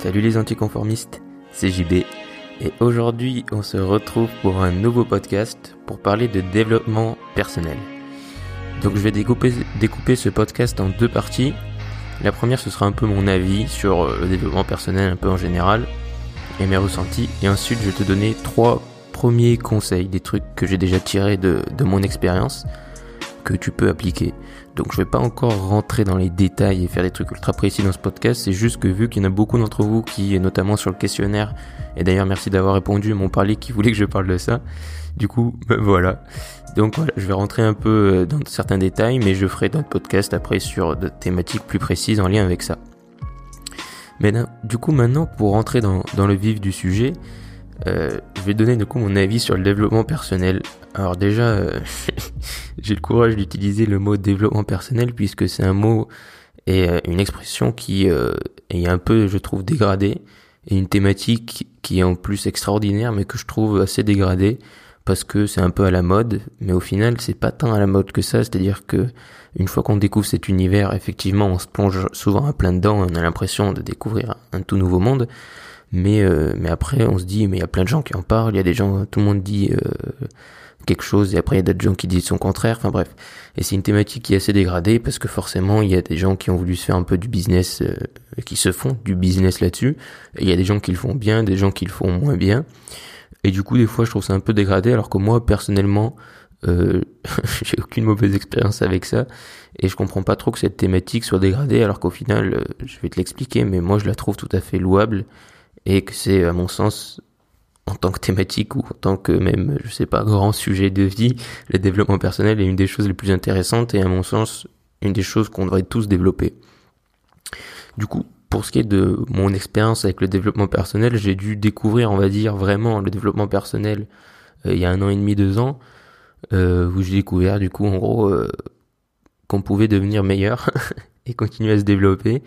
Salut les anticonformistes, c'est JB et aujourd'hui on se retrouve pour un nouveau podcast pour parler de développement personnel. Donc je vais découper, découper ce podcast en deux parties. La première ce sera un peu mon avis sur euh, le développement personnel un peu en général et mes ressentis et ensuite je vais te donner trois premiers conseils, des trucs que j'ai déjà tirés de, de mon expérience que tu peux appliquer. Donc je vais pas encore rentrer dans les détails et faire des trucs ultra précis dans ce podcast, c'est juste que vu qu'il y en a beaucoup d'entre vous qui, notamment sur le questionnaire, et d'ailleurs merci d'avoir répondu, m'ont parlé qui voulait que je parle de ça, du coup ben voilà. Donc voilà, je vais rentrer un peu euh, dans certains détails, mais je ferai d'autres podcasts après sur des thématiques plus précises en lien avec ça. Mais du coup maintenant, pour rentrer dans, dans le vif du sujet, euh, je vais donner du coup mon avis sur le développement personnel. Alors déjà, euh, j'ai le courage d'utiliser le mot développement personnel puisque c'est un mot et euh, une expression qui est un peu, je trouve, dégradée. Et une thématique qui est en plus extraordinaire mais que je trouve assez dégradée parce que c'est un peu à la mode, mais au final c'est pas tant à la mode que ça, c'est-à-dire que une fois qu'on découvre cet univers, effectivement on se plonge souvent à plein dedans, on a l'impression de découvrir un tout nouveau monde, mais euh, mais après on se dit mais il y a plein de gens qui en parlent il y a des gens tout le monde dit euh, quelque chose et après il y a d'autres gens qui disent son contraire enfin bref. Et c'est une thématique qui est assez dégradée parce que forcément il y a des gens qui ont voulu se faire un peu du business euh, qui se font du business là-dessus il y a des gens qui le font bien des gens qui le font moins bien. Et du coup des fois je trouve ça un peu dégradé alors que moi personnellement euh, j'ai aucune mauvaise expérience avec ça et je comprends pas trop que cette thématique soit dégradée alors qu'au final je vais te l'expliquer mais moi je la trouve tout à fait louable et que c'est à mon sens en tant que thématique ou en tant que même je sais pas grand sujet de vie le développement personnel est une des choses les plus intéressantes et à mon sens une des choses qu'on devrait tous développer. Du coup pour ce qui est de mon expérience avec le développement personnel j'ai dû découvrir on va dire vraiment le développement personnel euh, il y a un an et demi deux ans euh, où j'ai découvert du coup en gros euh, qu'on pouvait devenir meilleur et continuer à se développer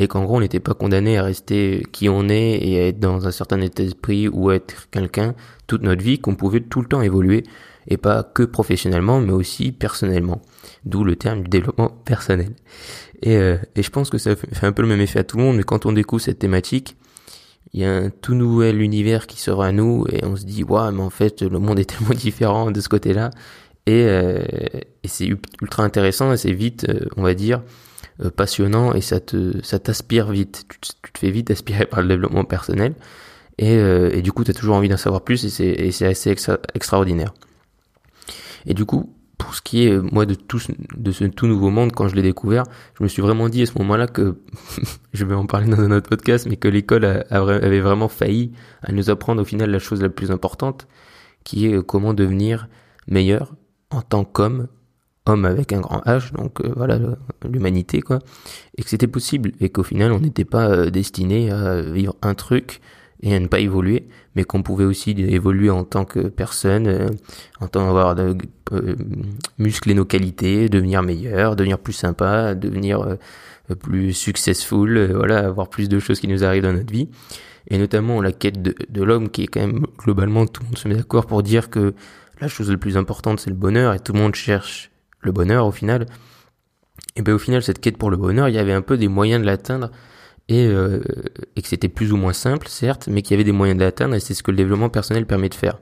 et qu'en gros on n'était pas condamné à rester qui on est et à être dans un certain état d'esprit ou être quelqu'un toute notre vie, qu'on pouvait tout le temps évoluer et pas que professionnellement mais aussi personnellement. D'où le terme du développement personnel. Et, euh, et je pense que ça fait un peu le même effet à tout le monde, mais quand on découvre cette thématique, il y a un tout nouvel univers qui sera à nous et on se dit waouh mais en fait le monde est tellement différent de ce côté-là et, euh, et c'est ultra intéressant et c'est vite euh, on va dire euh, passionnant et ça te ça t'aspire vite. Tu, te fais vite aspirer par le développement personnel et, euh, et du coup tu as toujours envie d'en savoir plus et c'est assez extraordinaire. Et du coup, pour ce qui est moi de tout de ce tout nouveau monde quand je l'ai découvert, je me suis vraiment dit à ce moment-là que je vais en parler dans un autre podcast, mais que l'école avait vraiment failli à nous apprendre au final la chose la plus importante, qui est comment devenir meilleur en tant qu'homme homme avec un grand H, donc euh, voilà l'humanité quoi, et que c'était possible et qu'au final on n'était pas euh, destiné à vivre un truc et à ne pas évoluer, mais qu'on pouvait aussi évoluer en tant que personne, euh, en tant qu'avoir de, muscler nos qualités, devenir meilleur, devenir plus sympa, devenir plus successful, voilà, avoir plus de choses qui nous arrivent dans notre vie, et notamment la quête de, de l'homme qui est quand même globalement tout le monde se met d'accord pour dire que la chose la plus importante c'est le bonheur et tout le monde cherche le bonheur au final, et ben au final cette quête pour le bonheur, il y avait un peu des moyens de l'atteindre et, euh, et que c'était plus ou moins simple certes, mais qu'il y avait des moyens de l'atteindre et c'est ce que le développement personnel permet de faire.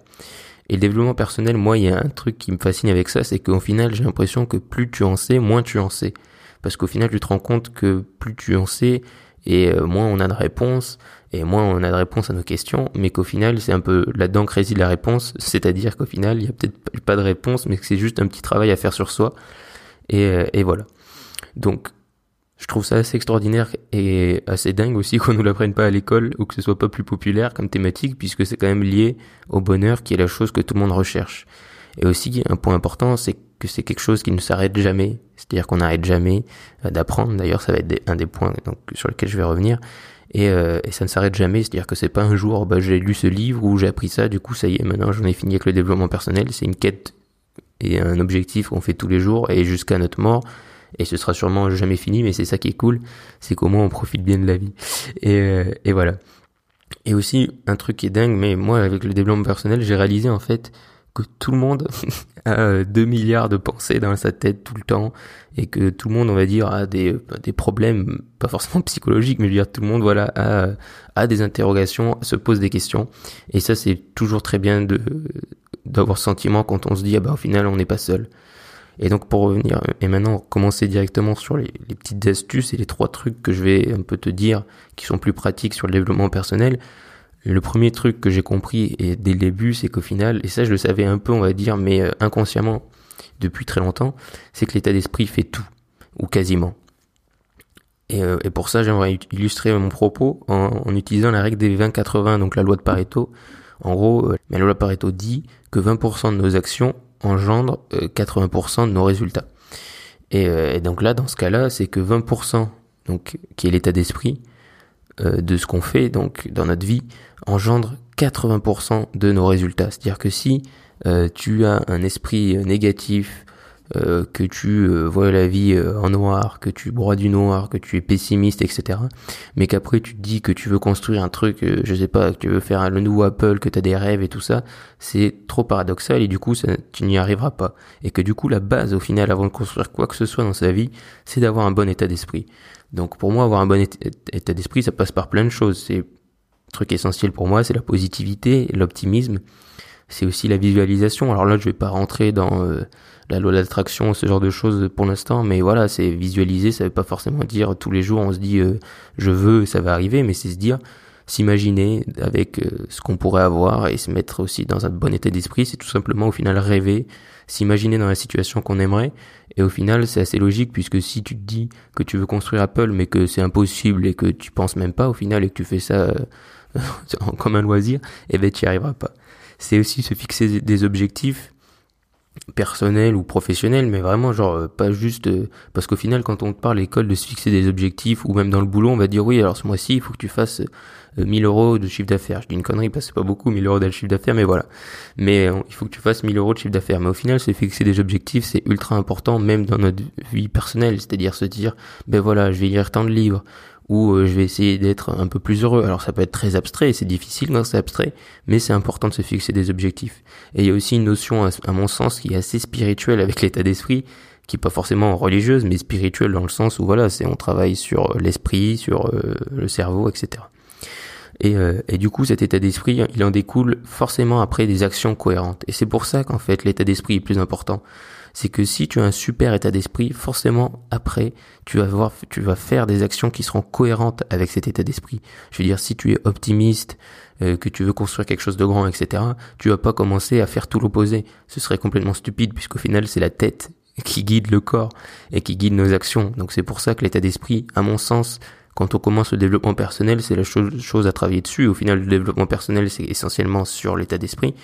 Et le développement personnel, moi, il y a un truc qui me fascine avec ça, c'est qu'au final, j'ai l'impression que plus tu en sais, moins tu en sais. Parce qu'au final, tu te rends compte que plus tu en sais, et euh, moins on a de réponses, et moins on a de réponses à nos questions, mais qu'au final, c'est un peu là-dedans que réside la réponse, c'est-à-dire qu'au final, il y a peut-être pas de réponse, mais que c'est juste un petit travail à faire sur soi, et, euh, et voilà. Donc, je trouve ça assez extraordinaire et assez dingue aussi qu'on nous l'apprenne pas à l'école ou que ce soit pas plus populaire comme thématique puisque c'est quand même lié au bonheur qui est la chose que tout le monde recherche. Et aussi, un point important, c'est que c'est quelque chose qui ne s'arrête jamais. C'est-à-dire qu'on n'arrête jamais euh, d'apprendre. D'ailleurs, ça va être un des points sur lesquels je vais revenir. Et, euh, et ça ne s'arrête jamais. C'est-à-dire que c'est pas un jour, bah, j'ai lu ce livre ou j'ai appris ça, du coup, ça y est, maintenant j'en ai fini avec le développement personnel. C'est une quête et un objectif qu'on fait tous les jours et jusqu'à notre mort. Et ce sera sûrement jamais fini, mais c'est ça qui est cool. C'est qu'au moins on profite bien de la vie. Et, euh, et voilà. Et aussi, un truc qui est dingue, mais moi, avec le développement personnel, j'ai réalisé en fait que tout le monde a 2 milliards de pensées dans sa tête tout le temps et que tout le monde, on va dire, a des, des problèmes, pas forcément psychologiques, mais je veux dire, tout le monde, voilà, a, a des interrogations, se pose des questions. Et ça, c'est toujours très bien de d'avoir ce sentiment quand on se dit, ah bah, au final, on n'est pas seul. Et donc pour revenir et maintenant commencer directement sur les, les, petites astuces et les trois trucs que je vais un peu te dire qui sont plus pratiques sur le développement personnel. Le premier truc que j'ai compris et dès le début, c'est qu'au final, et ça je le savais un peu, on va dire, mais euh, inconsciemment depuis très longtemps, c'est que l'état d'esprit fait tout ou quasiment. Et, euh, pour ça, j'aimerais illustrer mon propos en, utilisant la règle des 20-80, donc la loi de Pareto. En gros, euh, la loi de Pareto dit que 20% de nos actions engendre 80% euh, de nos résultats. Et, et, donc là, dans ce cas-là, c'est que 20%, donc qui est l'état d'esprit de ce qu'on fait, donc dans notre vie, engendre 80% de nos résultats. C'est-à-dire que si tu as un esprit négatif, euh, que tu euh, vois la vie euh, en noir, que tu broies du noir, que tu es pessimiste, etc. Mais qu'après tu te dis que tu veux construire un truc, je sais pas, que tu veux faire le nouveau Apple, que tu as des rêves et tout ça, c'est trop paradoxal et du coup ça, tu n'y arriveras pas. Et que du coup la base au final avant de construire quoi que ce soit dans sa vie, c'est d'avoir un bon état d'esprit. Donc pour moi avoir un bon état d'esprit ça passe par plein de choses. C'est truc essentiel pour moi, c'est la positivité, l'optimisme. C'est aussi la visualisation. Alors là je vais pas rentrer dans la loi d'attraction, ce genre de choses pour l'instant, mais voilà, c'est visualiser, ça veut pas forcément dire tous les jours on se dit euh, je veux, ça va arriver, mais c'est se dire s'imaginer avec euh, ce qu'on pourrait avoir et se mettre aussi dans un bon état d'esprit, c'est tout simplement au final rêver, s'imaginer dans la situation qu'on aimerait, et au final c'est assez logique puisque si tu te dis que tu veux construire Apple mais que c'est impossible et que tu penses même pas au final et que tu fais ça euh, comme un loisir, eh ben tu y arriveras pas. C'est aussi se fixer des objectifs personnel ou professionnel, mais vraiment genre euh, pas juste euh, parce qu'au final quand on te parle à l'école de se fixer des objectifs ou même dans le boulot on va dire oui alors ce mois-ci il faut que tu fasses 1000 euh, euros de chiffre d'affaires. Je dis une connerie parce que c'est pas beaucoup 1000 euros de chiffre d'affaires mais voilà. Mais il faut que tu fasses 1000 euros de chiffre d'affaires. Mais au final se fixer des objectifs c'est ultra important même dans notre vie personnelle, c'est-à-dire se dire ben voilà je vais lire tant de livres ou euh, je vais essayer d'être un peu plus heureux. Alors ça peut être très abstrait, c'est difficile quand c'est abstrait, mais c'est important de se fixer des objectifs. Et il y a aussi une notion, à mon sens, qui est assez spirituelle avec l'état d'esprit, qui est pas forcément religieuse, mais spirituelle dans le sens où voilà, c'est on travaille sur l'esprit, sur euh, le cerveau, etc. Et, euh, et, du coup, cet état d'esprit, il en découle forcément après des actions cohérentes. Et c'est pour ça qu'en fait, l'état d'esprit est plus important c'est que si tu as un super état d'esprit, forcément après tu vas voir, tu vas faire des actions qui seront cohérentes avec cet état d'esprit. Je veux dire, si tu es optimiste, euh, que tu veux construire quelque chose de grand, etc., tu vas pas commencer à faire tout l'opposé. Ce serait complètement stupide puisqu'au final c'est la tête qui guide le corps et qui guide nos actions. Donc c'est pour ça que l'état d'esprit, à mon sens, quand on commence le développement personnel, c'est la chose à travailler dessus. Au final, le développement personnel, c'est essentiellement sur l'état d'esprit.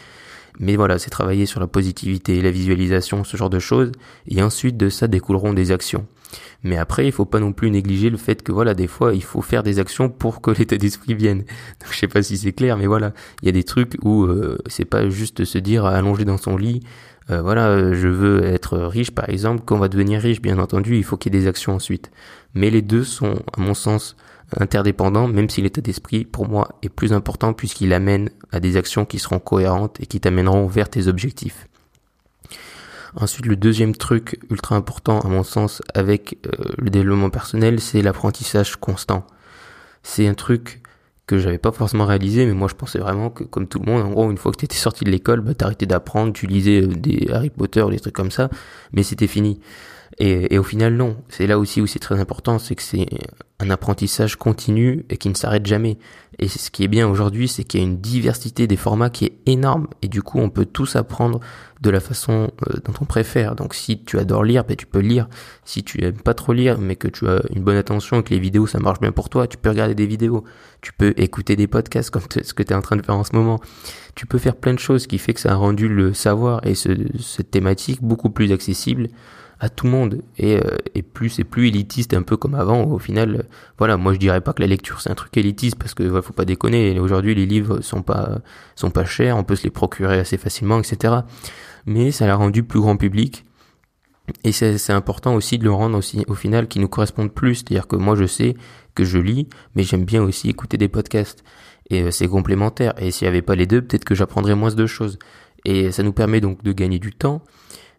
Mais voilà, c'est travailler sur la positivité, la visualisation, ce genre de choses. Et ensuite de ça découleront des actions. Mais après, il faut pas non plus négliger le fait que voilà, des fois, il faut faire des actions pour que l'état d'esprit vienne. Donc, je sais pas si c'est clair, mais voilà, il y a des trucs où euh, c'est pas juste se dire allongé dans son lit, euh, voilà, euh, je veux être riche, par exemple. Quand on va devenir riche, bien entendu, il faut qu'il y ait des actions ensuite. Mais les deux sont, à mon sens, interdépendant, même si l'état d'esprit, pour moi, est plus important puisqu'il amène à des actions qui seront cohérentes et qui t'amèneront vers tes objectifs. Ensuite, le deuxième truc ultra important, à mon sens, avec euh, le développement personnel, c'est l'apprentissage constant. C'est un truc que j'avais pas forcément réalisé, mais moi je pensais vraiment que comme tout le monde, en gros, une fois que tu étais sorti de l'école, bah, t'arrêtais d'apprendre, tu lisais euh, des Harry Potter ou des trucs comme ça, mais c'était fini. Et, et, au final, non. C'est là aussi où c'est très important, c'est que c'est un apprentissage continu et qui ne s'arrête jamais. Et ce qui est bien aujourd'hui, c'est qu'il y a une diversité des formats qui est énorme et du coup, on peut tous apprendre de la façon euh, dont on préfère. Donc, si tu adores lire, ben, tu peux lire. Si tu aimes pas trop lire, mais que tu as une bonne attention et que les vidéos ça marche bien pour toi, tu peux regarder des vidéos. Tu peux écouter des podcasts comme ce que tu es en train de faire en ce moment. Tu peux faire plein de choses qui fait que ça a rendu le savoir et ce, cette thématique beaucoup plus accessible à tout le monde et, euh, plus c'est plus élitiste un peu comme avant au final euh, voilà moi je dirais pas que la lecture c'est un truc élitiste parce que faut pas déconner aujourd'hui les livres sont pas sont pas chers on peut se les procurer assez facilement etc mais ça l'a rendu plus grand public et c'est important aussi de le rendre aussi au final qui nous corresponde plus. C'est-à-dire que moi je sais que je lis mais j'aime bien aussi écouter des podcasts et euh, c'est complémentaire. Et s'il y avait pas les deux peut-être que j'apprendrais moins de choses. Et ça nous permet donc de gagner du temps,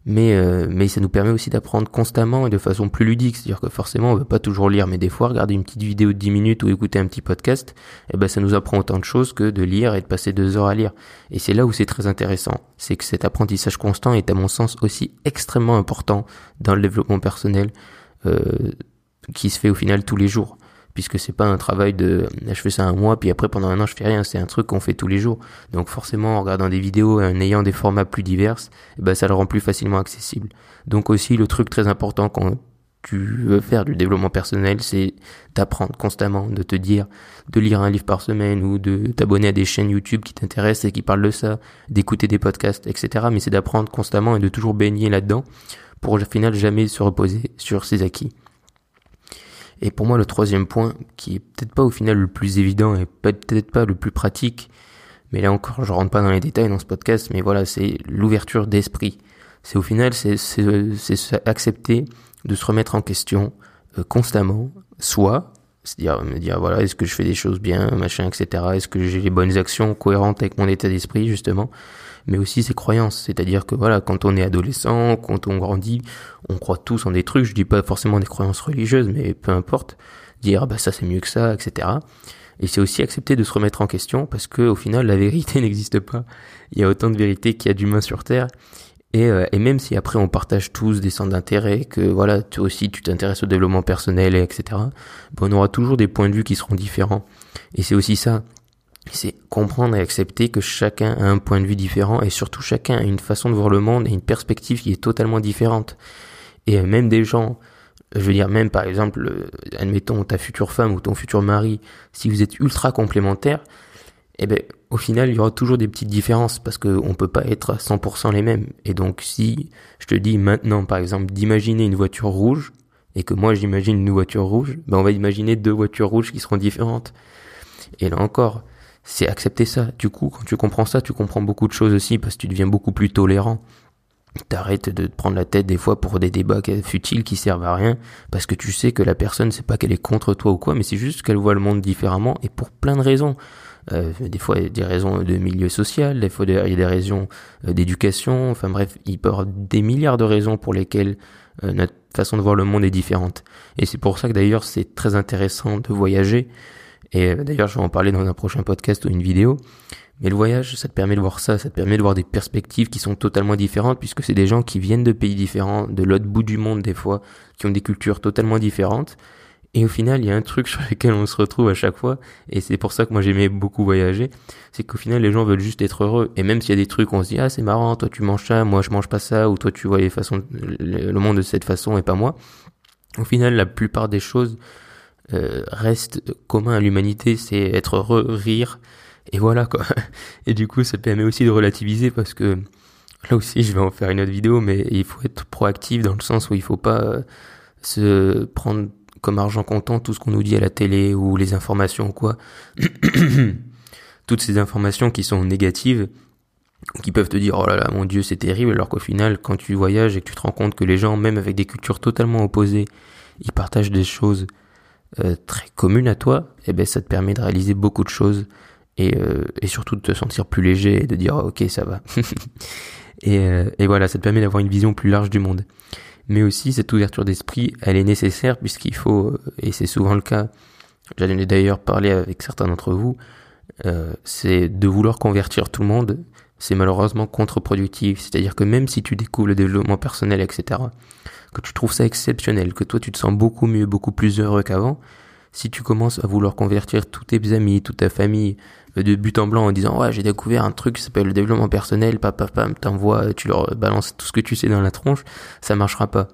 mais euh, mais ça nous permet aussi d'apprendre constamment et de façon plus ludique. C'est-à-dire que forcément on veut pas toujours lire mais des fois regarder une petite vidéo de 10 minutes ou écouter un petit podcast eh ben ça nous apprend autant de choses que de lire et de passer deux heures à lire. Et c'est là où c'est très intéressant. C'est que cet apprentissage constant est à mon sens aussi extrêmement important dans le développement personnel euh, qui se fait au final tous les jours puisque c'est pas un travail de je fais ça un mois puis après pendant un an je fais rien. C'est un truc qu'on fait tous les jours. Donc forcément en regardant des vidéos en ayant des formats plus divers eh ben ça le rend plus facilement accessible. Donc aussi le truc très important quand tu veux faire du développement personnel c'est d'apprendre constamment de te dire de lire un livre par semaine ou de t'abonner à des chaînes YouTube qui t'intéressent et qui parlent de ça d'écouter des podcasts etc mais c'est d'apprendre constamment et de toujours baigner là-dedans pour au final jamais se reposer sur ses acquis et pour moi, le troisième point, qui est peut-être pas au final le plus évident et peut-être pas le plus pratique, mais là encore, je rentre pas dans les détails dans ce podcast, mais voilà, c'est l'ouverture d'esprit. C'est au final, c'est accepter de se remettre en question euh, constamment, soit, c'est-à-dire me dire voilà, est-ce que je fais des choses bien, machin, etc. Est-ce que j'ai les bonnes actions cohérentes avec mon état d'esprit justement mais aussi ses croyances. C'est-à-dire que voilà, quand on est adolescent, quand on grandit, on croit tous en des trucs. Je dis pas forcément des croyances religieuses, mais peu importe. Dire ah bah ça c'est mieux que ça, etc. Et c'est aussi accepter de se remettre en question parce que au final la vérité n'existe pas. Il y a autant de vérité qu'il y a d'humains sur Terre. Et, euh, et, même si après on partage tous des centres d'intérêt, que voilà, toi aussi tu t'intéresses au développement personnel, etc., ben on aura toujours des points de vue qui seront différents. Et c'est aussi ça, c'est comprendre et accepter que chacun a un point de vue différent et surtout chacun a une façon de voir le monde et une perspective qui est totalement différente. Et même des gens, je veux dire même par exemple, euh, admettons ta future femme ou ton futur mari, si vous êtes ultra complémentaires, eh ben au final il y aura toujours des petites différences parce qu'on peut pas être à 100% les mêmes. Et donc si je te dis maintenant par exemple d'imaginer une voiture rouge et que moi j'imagine une voiture rouge, ben on va imaginer deux voitures rouges qui seront différentes. Et là encore, c'est accepter ça. Du coup, quand tu comprends ça, tu comprends beaucoup de choses aussi parce que tu deviens beaucoup plus tolérant. T'arrêtes de te prendre la tête des fois pour des débats futiles qui servent à rien parce que tu sais que la personne c'est pas qu'elle est contre toi ou quoi, mais c'est juste qu'elle voit le monde différemment et pour plein de raisons. Euh, des fois il y a des raisons de milieu social, des fois il y a des raisons euh, d'éducation, enfin bref, il peut y avoir des milliards de raisons pour lesquelles euh, notre façon de voir le monde est différente. Et c'est pour ça que d'ailleurs c'est très intéressant de voyager et d'ailleurs, je vais en parler dans un prochain podcast ou une vidéo. Mais le voyage, ça te permet de voir ça, ça te permet de voir des perspectives qui sont totalement différentes, puisque c'est des gens qui viennent de pays différents, de l'autre bout du monde des fois, qui ont des cultures totalement différentes. Et au final, il y a un truc sur lequel on se retrouve à chaque fois, et c'est pour ça que moi j'aimais beaucoup voyager, c'est qu'au final les gens veulent juste être heureux. Et même s'il y a des trucs, on se dit ah c'est marrant, toi tu manges ça, moi je mange pas ça, ou toi tu vois les façons, le monde de cette façon et pas moi. Au final, la plupart des choses euh, reste commun à l'humanité, c'est être heureux, rire, et voilà quoi. Et du coup, ça permet aussi de relativiser parce que là aussi, je vais en faire une autre vidéo, mais il faut être proactif dans le sens où il faut pas euh, se prendre comme argent comptant tout ce qu'on nous dit à la télé ou les informations ou quoi. Toutes ces informations qui sont négatives, qui peuvent te dire oh là là mon dieu c'est terrible alors qu'au final quand tu voyages et que tu te rends compte que les gens même avec des cultures totalement opposées ils partagent des choses euh, très commune à toi, eh ben ça te permet de réaliser beaucoup de choses et, euh, surtout de te sentir plus léger et de dire ok ça va. et, euh, et voilà, ça te permet d'avoir une vision plus large du monde. Mais aussi cette ouverture d'esprit, elle est nécessaire puisqu'il faut, et c'est souvent le cas, j'en ai d'ailleurs parlé avec certains d'entre vous, c'est de vouloir convertir tout le monde, c'est malheureusement contre-productif. C'est-à-dire que même si tu découvres le développement personnel, etc., que tu trouves ça exceptionnel, que toi tu te sens beaucoup mieux, beaucoup plus heureux qu'avant, si tu commences à vouloir convertir tous tes amis, toute ta famille euh, de but en blanc en disant ouais j'ai découvert un truc qui s'appelle le développement personnel, papa pam, t'envoies, tu leur balances tout ce que tu sais dans la tronche, ça marchera pas.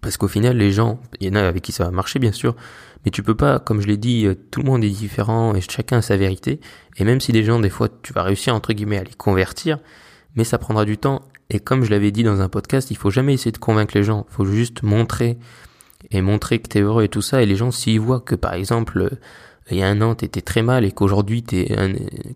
Parce qu'au final les gens, il y en a avec qui ça va marcher bien sûr, mais tu peux pas, comme je l'ai dit, euh, tout le monde est différent et chacun a sa vérité. Et même si des gens, des fois, tu vas réussir entre guillemets à les convertir, mais ça prendra du temps et comme je l'avais dit dans un podcast, il faut jamais essayer de convaincre les gens. Il faut juste montrer et montrer que tu es heureux et tout ça. Et les gens, s'ils voient que par exemple, il y a un an, t'étais très mal et qu'aujourd'hui t'es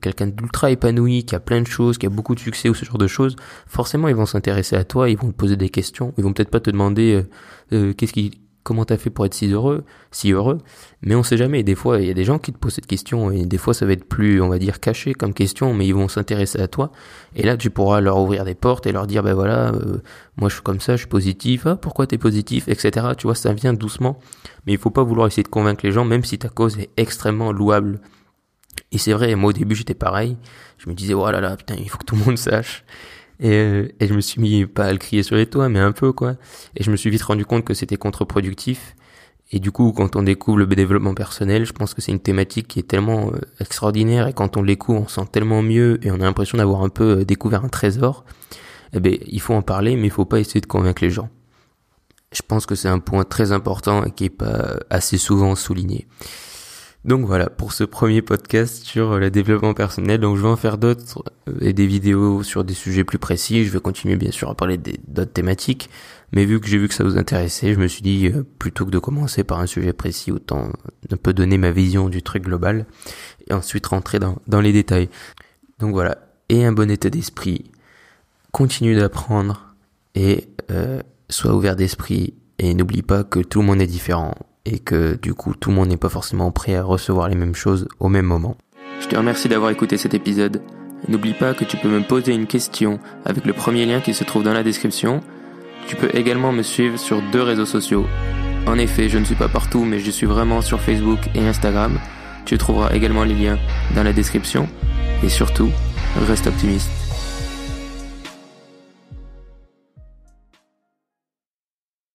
quelqu'un d'ultra épanoui, qui a plein de choses, qui a beaucoup de succès ou ce genre de choses, forcément ils vont s'intéresser à toi, ils vont te poser des questions, ils vont peut-être pas te demander euh, euh, qu'est-ce qui comment t'as fait pour être si heureux, si heureux, mais on sait jamais. Des fois, il y a des gens qui te posent cette question et des fois, ça va être plus, on va dire, caché comme question, mais ils vont s'intéresser à toi. Et là, tu pourras leur ouvrir des portes et leur dire, ben voilà, euh, moi je suis comme ça, je suis positif. Ah, pourquoi t'es positif, etc. Tu vois, ça vient doucement, mais il faut pas vouloir essayer de convaincre les gens, même si ta cause est extrêmement louable. Et c'est vrai, moi au début j'étais pareil. Je me disais, oh là là, putain, il faut que tout le monde sache. Et, euh, et je me suis mis pas à le crier sur les toits, mais un peu quoi. Et je me suis vite rendu compte que c'était contre-productif. Et du coup, quand on découvre le développement personnel, je pense que c'est une thématique qui est tellement euh, extraordinaire et quand on l'écoute, on sent tellement mieux et on a l'impression d'avoir un peu euh, découvert un trésor. Eh ben, il faut en parler, mais il faut pas essayer de convaincre les gens. Je pense que c'est un point très important et qui est pas assez souvent souligné. Donc voilà pour ce premier podcast sur le développement personnel. Donc je vais en faire d'autres euh, et des vidéos sur des sujets plus précis. Je vais continuer bien sûr à parler d'autres thématiques. Mais vu que j'ai vu que ça vous intéressait, je me suis dit euh, plutôt que de commencer par un sujet précis, autant un peu donner ma vision du truc global et ensuite rentrer dans, les détails. Donc voilà, et un bon état d'esprit. Continue d'apprendre et euh, sois ouvert d'esprit et n'oublie pas que tout le monde est différent et que du coup tout le monde n'est pas forcément prêt à recevoir les mêmes choses au même moment. Je te remercie d'avoir écouté cet épisode. N'oublie pas que tu peux me poser une question avec le premier lien qui se trouve dans la description. Tu peux également me suivre sur deux réseaux sociaux. En effet, je ne suis pas partout, mais je suis vraiment sur Facebook et Instagram. Tu trouveras également les liens dans la description. Et surtout, reste optimiste.